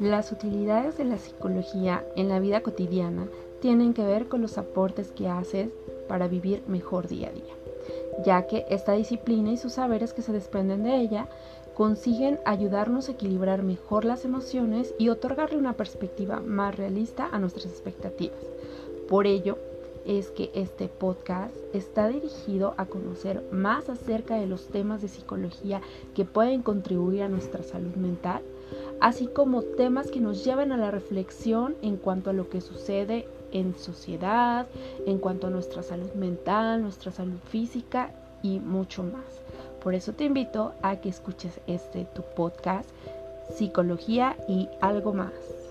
Las utilidades de la psicología en la vida cotidiana tienen que ver con los aportes que haces para vivir mejor día a día, ya que esta disciplina y sus saberes que se desprenden de ella consiguen ayudarnos a equilibrar mejor las emociones y otorgarle una perspectiva más realista a nuestras expectativas. Por ello, es que este podcast está dirigido a conocer más acerca de los temas de psicología que pueden contribuir a nuestra salud mental, así como temas que nos llevan a la reflexión en cuanto a lo que sucede en sociedad, en cuanto a nuestra salud mental, nuestra salud física y mucho más. Por eso te invito a que escuches este tu podcast, Psicología y algo más.